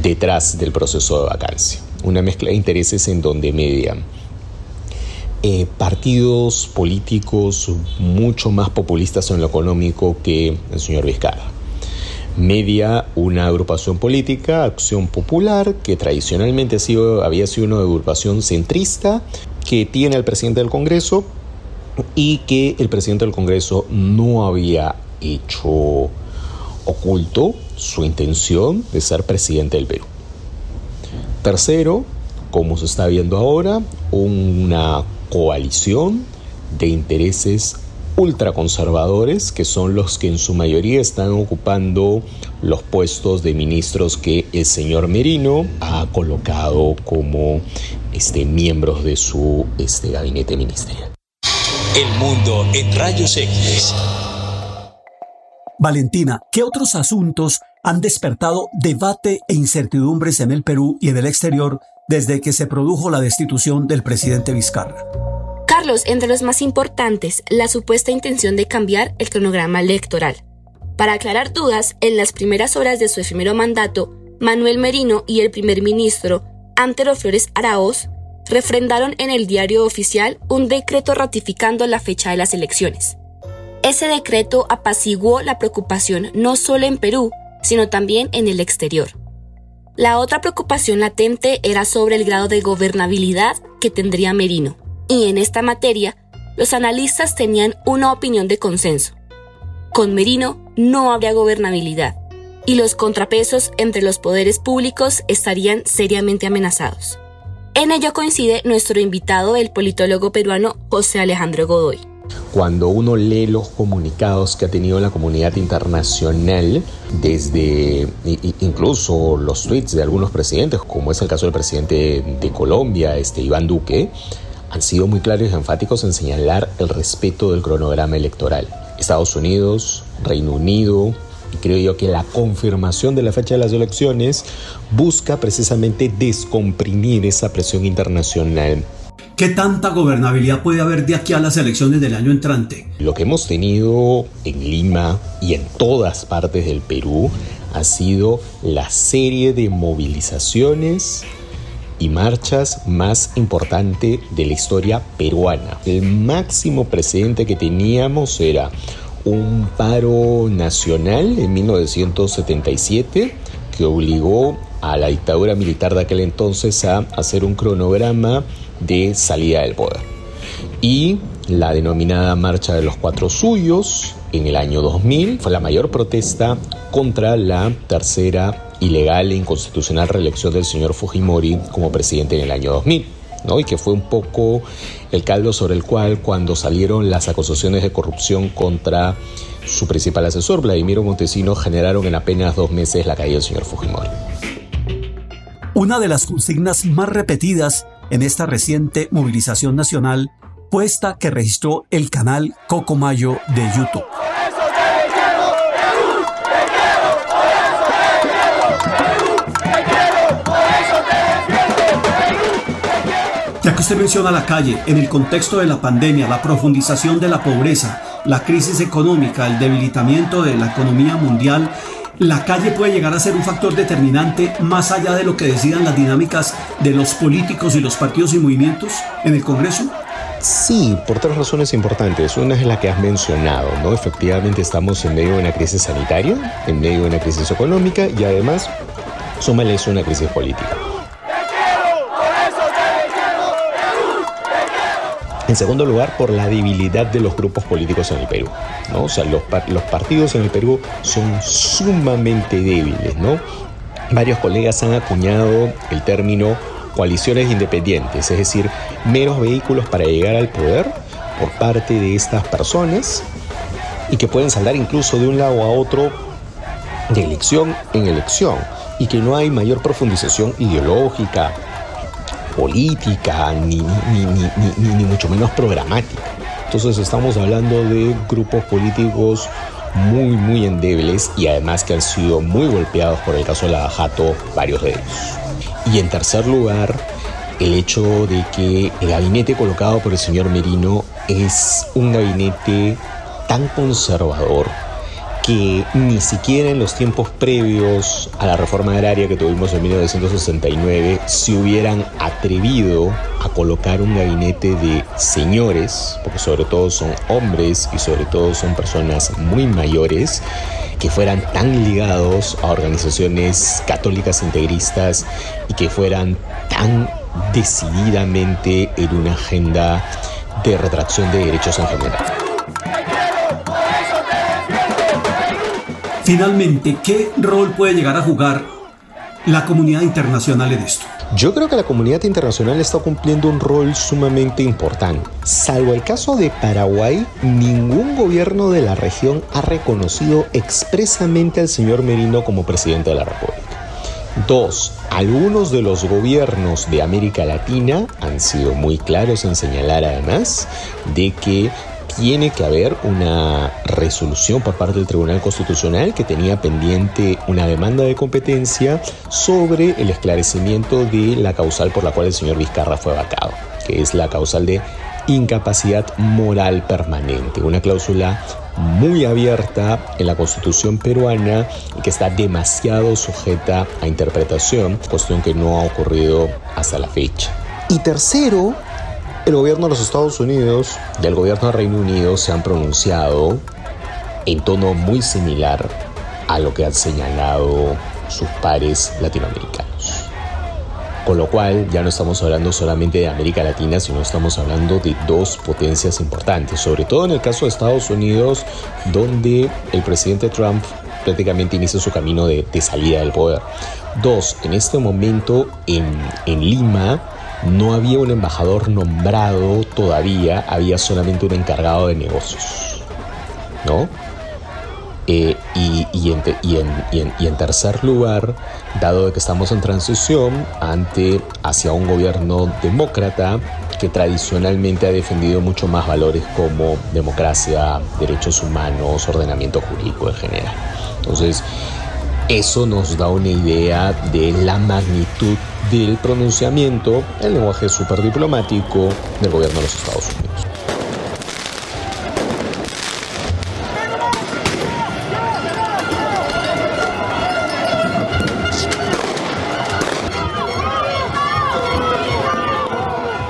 detrás del proceso de vacancia. Una mezcla de intereses en donde median eh, partidos políticos mucho más populistas en lo económico que el señor Vizcarra. Media una agrupación política, Acción Popular, que tradicionalmente ha sido, había sido una agrupación centrista, que tiene al presidente del Congreso y que el presidente del Congreso no había hecho oculto su intención de ser presidente del Perú. Tercero, como se está viendo ahora, una coalición de intereses ultraconservadores que son los que en su mayoría están ocupando los puestos de ministros que el señor Merino ha colocado como este, miembros de su este, gabinete ministerial.
El mundo en rayos X.
Valentina, ¿qué otros asuntos han despertado debate e incertidumbres en el Perú y en el exterior desde que se produjo la destitución del presidente Vizcarra?
Entre los más importantes, la supuesta intención de cambiar el cronograma electoral. Para aclarar dudas, en las primeras horas de su efímero mandato, Manuel Merino y el primer ministro, Antero Flores Araoz, refrendaron en el diario oficial un decreto ratificando la fecha de las elecciones. Ese decreto apaciguó la preocupación no solo en Perú, sino también en el exterior. La otra preocupación latente era sobre el grado de gobernabilidad que tendría Merino, y en esta materia los analistas tenían una opinión de consenso. Con Merino no habría gobernabilidad, y los contrapesos entre los poderes públicos estarían seriamente amenazados. En ello coincide nuestro invitado, el politólogo peruano José Alejandro Godoy
cuando uno lee los comunicados que ha tenido la comunidad internacional, desde incluso los tweets de algunos presidentes, como es el caso del presidente de Colombia, este Iván Duque, han sido muy claros y enfáticos en señalar el respeto del cronograma electoral. Estados Unidos, Reino Unido, y creo yo que la confirmación de la fecha de las elecciones busca precisamente descomprimir esa presión internacional
¿Qué tanta gobernabilidad puede haber de aquí a las elecciones del año entrante?
Lo que hemos tenido en Lima y en todas partes del Perú ha sido la serie de movilizaciones y marchas más importante de la historia peruana. El máximo precedente que teníamos era un paro nacional en 1977 que obligó a la dictadura militar de aquel entonces a hacer un cronograma de salida del poder. Y la denominada Marcha de los Cuatro Suyos en el año 2000 fue la mayor protesta contra la tercera ilegal e inconstitucional reelección del señor Fujimori como presidente en el año 2000. ¿no? y que fue un poco el caldo sobre el cual cuando salieron las acusaciones de corrupción contra su principal asesor, Vladimiro Montesino, generaron en apenas dos meses la caída del señor Fujimori.
Una de las consignas más repetidas en esta reciente movilización nacional puesta que registró el canal Cocomayo de YouTube. Ya que usted menciona la calle, en el contexto de la pandemia, la profundización de la pobreza, la crisis económica, el debilitamiento de la economía mundial la calle puede llegar a ser un factor determinante más allá de lo que decidan las dinámicas de los políticos y los partidos y movimientos en el Congreso?
Sí, por tres razones importantes. Una es la que has mencionado, ¿no? Efectivamente estamos en medio de una crisis sanitaria, en medio de una crisis económica y además, súmale eso una crisis política. En segundo lugar, por la debilidad de los grupos políticos en el Perú. ¿no? O sea, los, partidos en el Perú son sumamente débiles. ¿no? Varios colegas han acuñado el término coaliciones independientes, es decir, meros vehículos para llegar al poder por parte de estas personas y que pueden saltar incluso de un lado a otro de elección en elección. y que no hay mayor profundización ideológica, política, ni, ni, ni, mucho menos programática. Entonces estamos hablando de grupos políticos muy, muy endebles y además que han sido muy golpeados por el caso de la Jato, varios de ellos. Y en tercer lugar, el hecho de que el gabinete colocado por el señor Merino es un gabinete tan conservador que ni siquiera en los tiempos previos a la reforma agraria que tuvimos en 1969 se hubieran atrevido a colocar un gabinete de señores, porque sobre todo son hombres y sobre todo son personas muy mayores, que fueran tan ligados a organizaciones católicas integristas y que fueran tan decididamente en una agenda de retracción de derechos en general.
Finalmente, ¿qué rol puede llegar a jugar la comunidad internacional en esto?
Yo creo que la comunidad internacional está cumpliendo un rol sumamente importante. Salvo el caso de Paraguay, ningún gobierno de la región ha reconocido expresamente al señor Merino como presidente de la República. Dos, algunos de los gobiernos de América Latina han sido muy claros en señalar además de que tiene que haber una resolución por parte del Tribunal Constitucional que tenía pendiente una demanda de competencia sobre el esclarecimiento de la causal por la cual el señor Vizcarra fue vacado, que es la causal de incapacidad moral permanente, una cláusula muy abierta en la constitución peruana y que está demasiado sujeta a interpretación, cuestión que no ha ocurrido hasta la fecha. Y tercero, el gobierno de los Estados Unidos y el gobierno del Reino Unido se han pronunciado en tono muy similar a lo que han señalado sus pares latinoamericanos. Con lo cual ya no estamos hablando solamente de América Latina, sino estamos hablando de dos potencias importantes, sobre todo en el caso de Estados Unidos, donde el presidente Trump prácticamente inicia su camino de, salida del poder. Dos, en este momento en, en Lima, no había un embajador nombrado todavía, había solamente un encargado de negocios. ¿No? Eh, y, en, tercer lugar, dado que estamos en transición ante hacia un gobierno demócrata que tradicionalmente ha defendido mucho más valores como democracia, derechos humanos, ordenamiento jurídico en general. Entonces, eso nos da una idea de la magnitud del pronunciamiento, el lenguaje diplomático del gobierno de los Estados Unidos.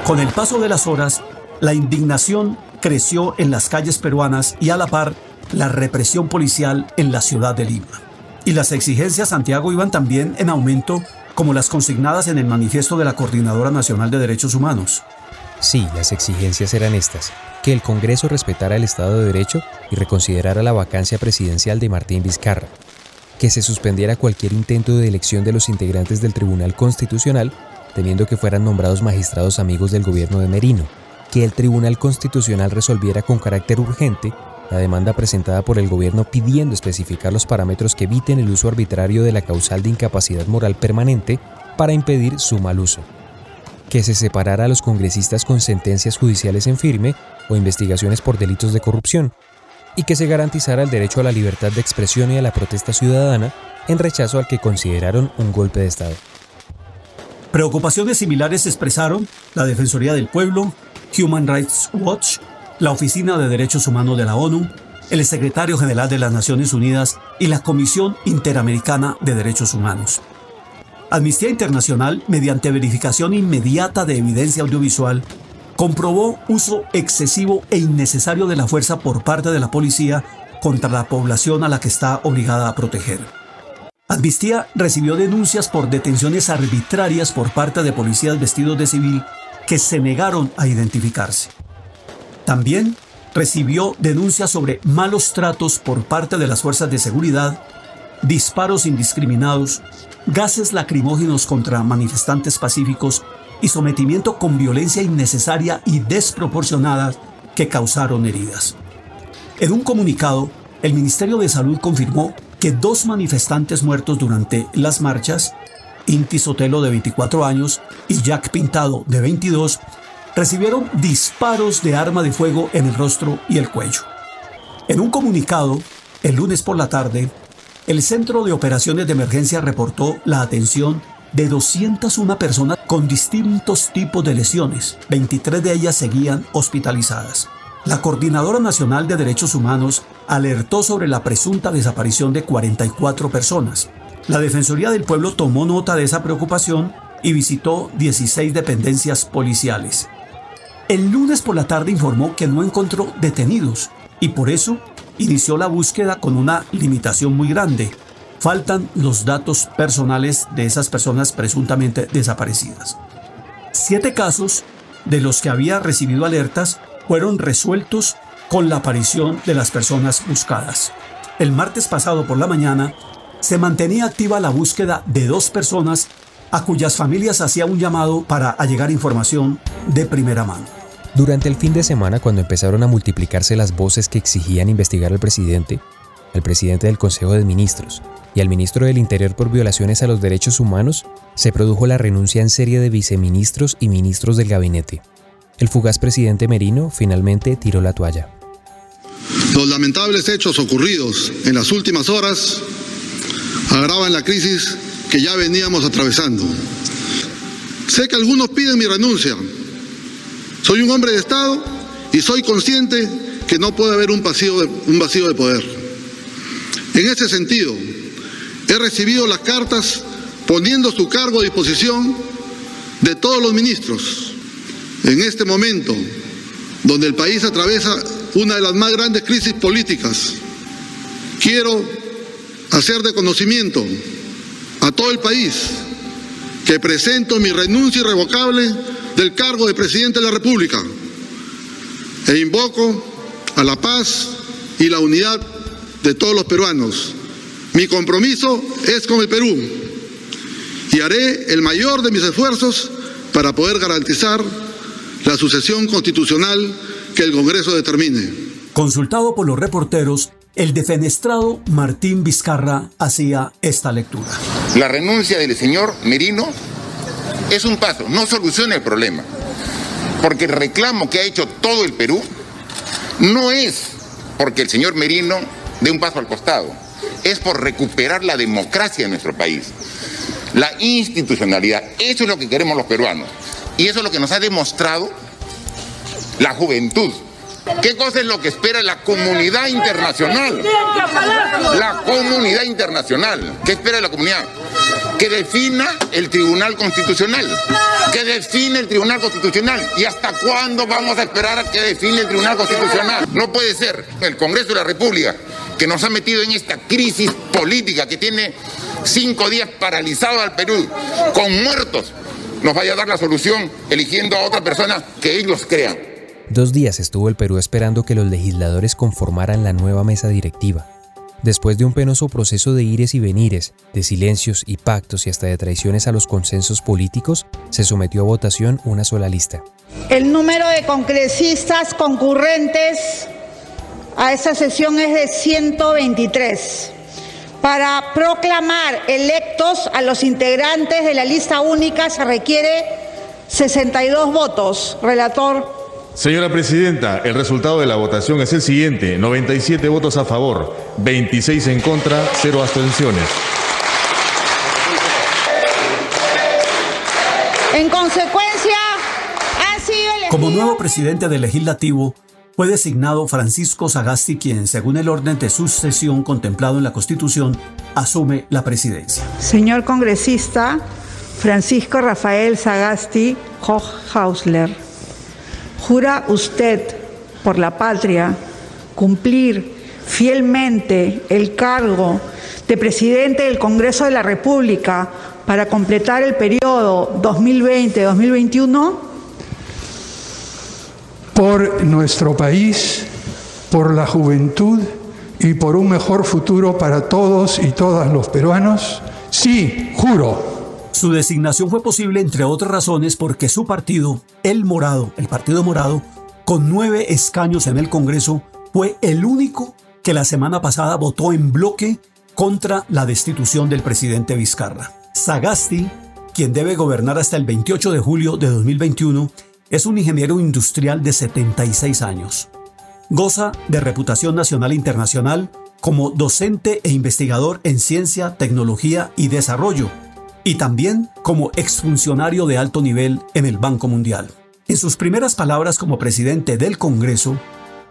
Con el paso de las horas, la indignación creció en las calles peruanas y a la par la represión policial en la ciudad de Lima. Y las exigencias Santiago iban también en aumento como las consignadas en el manifiesto de la Coordinadora Nacional de Derechos Humanos.
Sí, las exigencias eran estas, que el Congreso respetara el Estado de Derecho y reconsiderara la vacancia presidencial de Martín Vizcarra, que se suspendiera cualquier intento de elección de los integrantes del Tribunal Constitucional, temiendo que fueran nombrados magistrados amigos del gobierno de Merino, que el Tribunal Constitucional resolviera con carácter urgente la demanda presentada por el gobierno pidiendo especificar los parámetros que eviten el uso arbitrario de la causal de incapacidad moral permanente para impedir su mal uso. Que se separara a los congresistas con sentencias judiciales en firme o investigaciones por delitos de corrupción, y que se garantizara el derecho a la libertad de expresión y a la protesta ciudadana en rechazo al que consideraron un golpe de Estado.
Preocupaciones similares expresaron la Defensoría del Pueblo, Human Rights Watch la Oficina de Derechos Humanos de la ONU, el Secretario General de las Naciones Unidas y la Comisión Interamericana de Derechos Humanos. Amnistía Internacional, mediante verificación inmediata de evidencia audiovisual, comprobó uso excesivo e innecesario de la fuerza por parte de la policía contra la población a la que está obligada a proteger. Amnistía recibió denuncias por detenciones arbitrarias por parte de policías vestidos de civil que se negaron a identificarse. También recibió denuncias sobre malos tratos por parte de las fuerzas de seguridad, disparos indiscriminados, gases lacrimógenos contra manifestantes pacíficos y sometimiento con violencia innecesaria y desproporcionada que causaron heridas. En un comunicado, el Ministerio de Salud confirmó que dos manifestantes muertos durante las marchas, Inti Sotelo de 24 años y Jack Pintado de 22, recibieron disparos de arma de fuego en el rostro y el cuello. En un comunicado, el lunes por la tarde, el Centro de Operaciones de Emergencia reportó la atención de 201 personas con distintos tipos de lesiones. 23 de ellas seguían hospitalizadas. La Coordinadora Nacional de Derechos Humanos alertó sobre la presunta desaparición de 44 personas. La Defensoría del Pueblo tomó nota de esa preocupación y visitó 16 dependencias policiales. El lunes por la tarde informó que no encontró detenidos y por eso inició la búsqueda con una limitación muy grande. Faltan los datos personales de esas personas presuntamente desaparecidas. Siete casos de los que había recibido alertas fueron resueltos con la aparición de las personas buscadas. El martes pasado por la mañana se mantenía activa la búsqueda de dos personas a cuyas familias hacía un llamado para allegar información de primera mano.
Durante el fin de semana, cuando empezaron a multiplicarse las voces que exigían investigar al presidente, al presidente del Consejo de Ministros y al ministro del Interior por violaciones a los derechos humanos, se produjo la renuncia en serie de viceministros y ministros del gabinete. El fugaz presidente Merino finalmente tiró la toalla.
Los lamentables hechos ocurridos en las últimas horas agravan la crisis que ya veníamos atravesando. Sé que algunos piden mi renuncia, soy un hombre de Estado y soy consciente que no puede haber un vacío de, un vacío de poder. En ese sentido, he recibido las cartas poniendo su cargo a disposición de todos los ministros. En este momento, donde el país atraviesa una de las más grandes crisis políticas, quiero hacer de conocimiento a todo el país que presento mi renuncia irrevocable del cargo de presidente de la República e invoco a la paz y la unidad de todos los peruanos. Mi compromiso es con el Perú y haré el mayor de mis esfuerzos para poder garantizar la sucesión constitucional que el Congreso determine.
Consultado por los reporteros, el defenestrado Martín Vizcarra hacía esta lectura.
La renuncia del señor Merino es un paso, no soluciona el problema. Porque el reclamo que ha hecho todo el Perú no es porque el señor Merino dé un paso al costado, es por recuperar la democracia en nuestro país, la institucionalidad. Eso es lo que queremos los peruanos. Y eso es lo que nos ha demostrado la juventud. ¿Qué cosa es lo que espera la comunidad internacional? La comunidad internacional. ¿Qué espera la comunidad? Que defina el Tribunal Constitucional. Que define el Tribunal Constitucional. ¿Y hasta cuándo vamos a esperar a que define el Tribunal Constitucional? No puede ser el Congreso de la República que nos ha metido en esta crisis política que tiene cinco días paralizado al Perú, con muertos, nos vaya a dar la solución eligiendo a otra persona que ellos crean.
Dos días estuvo el Perú esperando que los legisladores conformaran la nueva mesa directiva. Después de un penoso proceso de ires y venires, de silencios y pactos y hasta de traiciones a los consensos políticos, se sometió a votación una sola lista.
El número de congresistas concurrentes a esta sesión es de 123. Para proclamar electos a los integrantes de la lista única se requiere 62 votos. Relator.
Señora Presidenta, el resultado de la votación es el siguiente. 97 votos a favor, 26 en contra, 0 abstenciones.
En consecuencia, ha sido elegido...
Como nuevo presidente del legislativo, fue designado Francisco Sagasti, quien, según el orden de sucesión contemplado en la Constitución, asume la presidencia.
Señor congresista Francisco Rafael Sagasti Hochhausler, ¿jura usted por la patria cumplir fielmente el cargo de presidente del Congreso de la República para completar el periodo 2020-2021?
por nuestro país, por la juventud y por un mejor futuro para todos y todas los peruanos? Sí, juro.
Su designación fue posible, entre otras razones, porque su partido, el Morado, el Partido Morado, con nueve escaños en el Congreso, fue el único que la semana pasada votó en bloque contra la destitución del presidente Vizcarra. Sagasti, quien debe gobernar hasta el 28 de julio de 2021, es un ingeniero industrial de 76 años. Goza de reputación nacional e internacional como docente e investigador en ciencia, tecnología y desarrollo, y también como exfuncionario de alto nivel en el Banco Mundial. En sus primeras palabras como presidente del Congreso,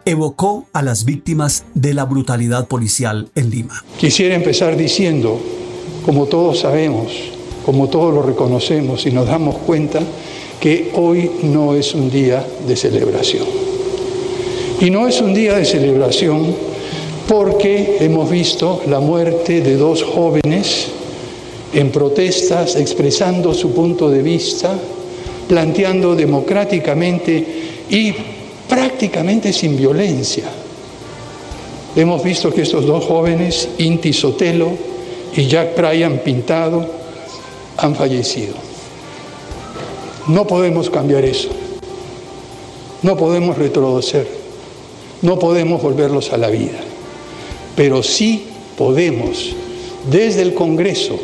evocó a las víctimas de la brutalidad policial en Lima.
Quisiera empezar diciendo, como todos sabemos, como todos lo reconocemos y nos damos cuenta, que hoy no es un día de celebración. Y no es un día de celebración porque hemos visto la muerte de dos jóvenes en protestas, expresando su punto de vista, planteando democráticamente y prácticamente sin violencia. Hemos visto que estos dos jóvenes, Inti Sotelo y Jack Bryan Pintado, han fallecido. No podemos cambiar eso. No podemos retroceder. No podemos volverlos a la vida. Pero sí podemos, desde el Congreso,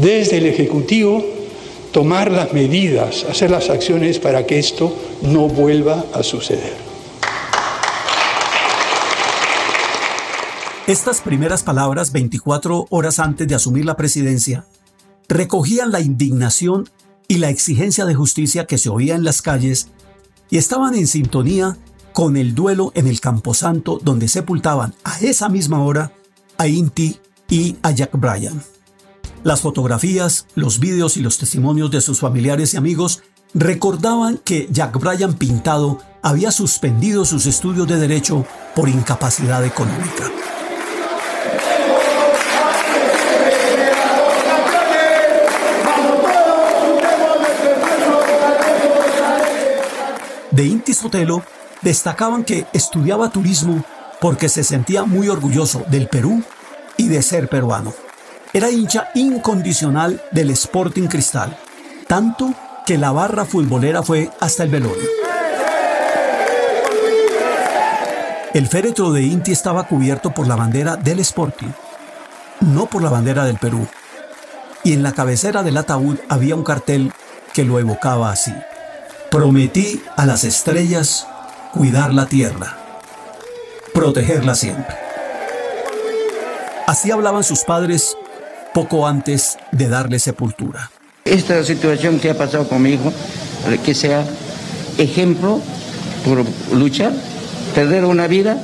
desde el Ejecutivo, tomar las medidas, hacer las acciones para que esto no vuelva a suceder.
Estas primeras palabras, 24 horas antes de asumir la presidencia, recogían la indignación y la exigencia de justicia que se oía en las calles y estaban en sintonía con el duelo en el Camposanto donde sepultaban a esa misma hora a Inti y a Jack Bryan. Las fotografías, los vídeos y los testimonios de sus familiares y amigos recordaban que Jack Bryan Pintado había suspendido sus estudios de derecho por incapacidad económica. De Inti Sotelo destacaban que estudiaba turismo porque se sentía muy orgulloso del Perú y de ser peruano. Era hincha incondicional del Sporting Cristal, tanto que la barra futbolera fue hasta el velorio. El féretro de Inti estaba cubierto por la bandera del Sporting, no por la bandera del Perú, y en la cabecera del ataúd había un cartel que lo evocaba así. Prometí a las estrellas cuidar la tierra, protegerla siempre. Así hablaban sus padres poco antes de darle sepultura.
Esta situación que ha pasado con mi hijo, que sea ejemplo por luchar, perder una vida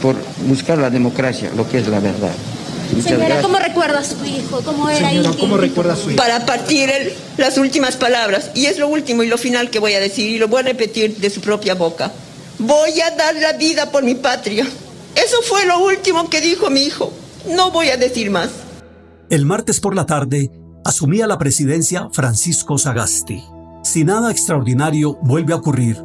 por buscar la democracia, lo que es la verdad.
Señora, ¿cómo recuerda a su hijo? ¿Cómo era Señora,
¿cómo recuerda a su hijo?
Para partir las últimas palabras, y es lo último y lo final que voy a decir, y lo voy a repetir de su propia boca. Voy a dar la vida por mi patria. Eso fue lo último que dijo mi hijo. No voy a decir más.
El martes por la tarde asumía la presidencia Francisco Sagasti. Si nada extraordinario vuelve a ocurrir,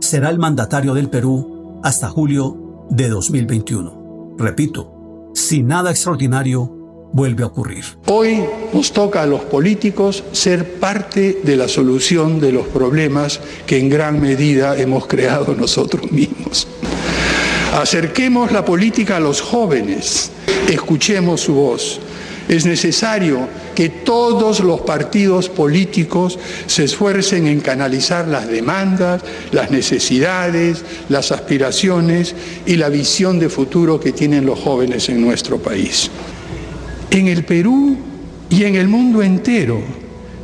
será el mandatario del Perú hasta julio de 2021. Repito, si nada extraordinario vuelve a ocurrir.
Hoy nos toca a los políticos ser parte de la solución de los problemas que en gran medida hemos creado nosotros mismos. Acerquemos la política a los jóvenes, escuchemos su voz es necesario que todos los partidos políticos se esfuercen en canalizar las demandas, las necesidades, las aspiraciones y la visión de futuro que tienen los jóvenes en nuestro país. En el Perú y en el mundo entero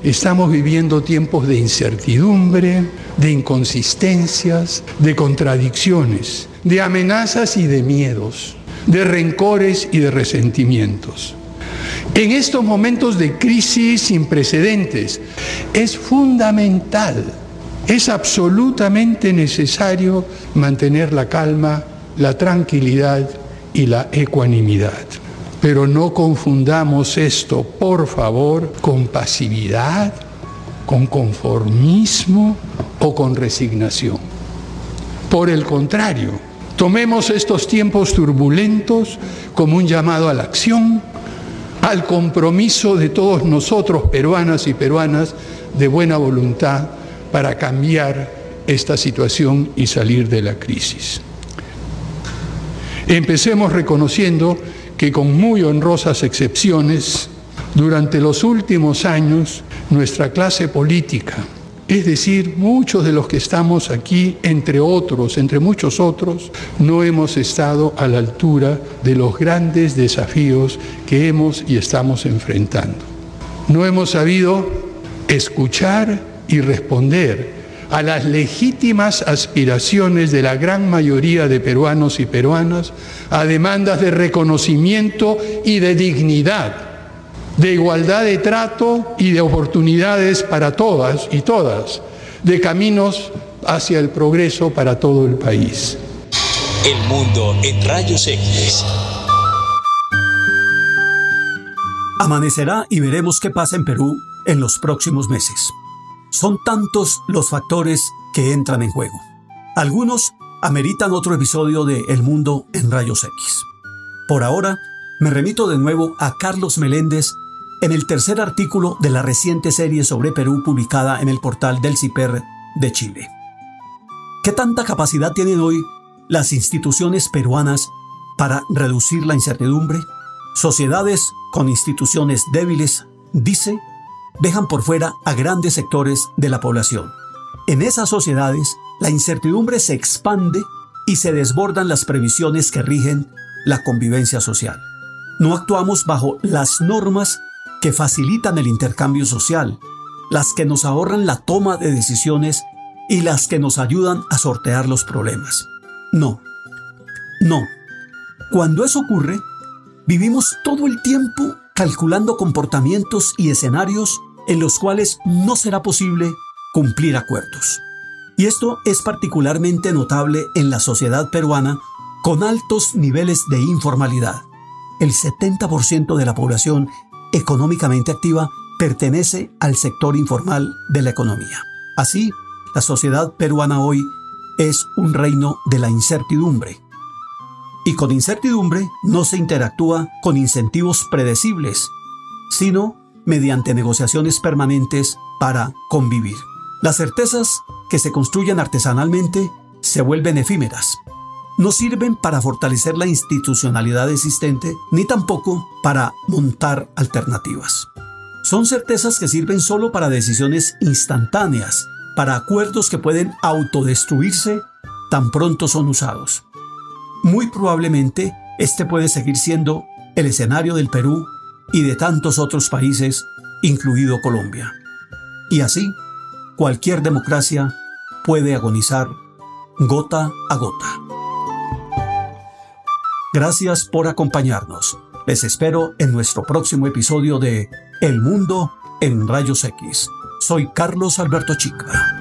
estamos viviendo tiempos de incertidumbre, de inconsistencias, de contradicciones, de amenazas y de miedos, de rencores y de resentimientos. En estos momentos de crisis sin precedentes es fundamental, es absolutamente necesario mantener la calma, la tranquilidad y la ecuanimidad. Pero no confundamos esto, por favor, con pasividad, con conformismo o con resignación. Por el contrario, tomemos estos tiempos turbulentos como un llamado a la acción, al compromiso de todos nosotros, peruanas y peruanas, de buena voluntad para cambiar esta situación y salir de la crisis. Empecemos reconociendo que con muy honrosas excepciones, durante los últimos años, nuestra clase política, es decir, muchos de los que estamos aquí, entre otros, entre muchos otros, no hemos estado a la altura de los grandes desafíos que hemos y estamos enfrentando. No hemos sabido escuchar y responder a las legítimas aspiraciones de la gran mayoría de peruanos y peruanas, a demandas de reconocimiento y de dignidad de igualdad de trato y de oportunidades para todas y todas, de caminos hacia el progreso para todo el país.
El mundo en rayos X.
Amanecerá y veremos qué pasa en Perú en los próximos meses. Son tantos los factores que entran en juego. Algunos ameritan otro episodio de El mundo en rayos X. Por ahora, me remito de nuevo a Carlos Meléndez en el tercer artículo de la reciente serie sobre Perú publicada en el portal del CIPER de Chile. ¿Qué tanta capacidad tienen hoy las instituciones peruanas para reducir la incertidumbre? Sociedades con instituciones débiles, dice, dejan por fuera a grandes sectores de la población. En esas sociedades, la incertidumbre se expande y se desbordan las previsiones que rigen la convivencia social. No actuamos bajo las normas que facilitan el intercambio social, las que nos ahorran la toma de decisiones y las que nos ayudan a sortear los problemas. No, no. Cuando eso ocurre, vivimos todo el tiempo calculando comportamientos y escenarios en los cuales no será posible cumplir acuerdos. Y esto es particularmente notable en la sociedad peruana con altos niveles de informalidad. El 70% de la población económicamente activa pertenece al sector informal de la economía. Así, la sociedad peruana hoy es un reino de la incertidumbre. Y con incertidumbre no se interactúa con incentivos predecibles, sino mediante negociaciones permanentes para convivir. Las certezas que se construyen artesanalmente se vuelven efímeras no sirven para fortalecer la institucionalidad existente ni tampoco para montar alternativas. Son certezas que sirven solo para decisiones instantáneas, para acuerdos que pueden autodestruirse tan pronto son usados. Muy probablemente este puede seguir siendo el escenario del Perú y de tantos otros países, incluido Colombia. Y así, cualquier democracia puede agonizar gota a gota. Gracias por acompañarnos. Les espero en nuestro próximo episodio de El Mundo en Rayos X. Soy Carlos Alberto Chica.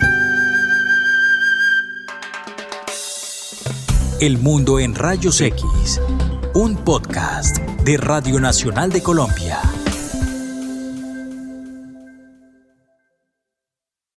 El Mundo en Rayos X, un podcast de Radio Nacional de Colombia.